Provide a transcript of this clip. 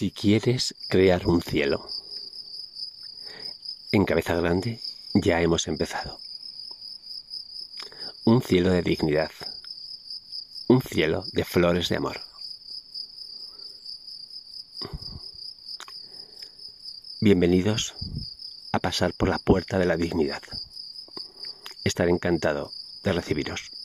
Si quieres crear un cielo, en cabeza grande ya hemos empezado. Un cielo de dignidad, un cielo de flores de amor. Bienvenidos a pasar por la puerta de la dignidad. Estaré encantado de recibiros.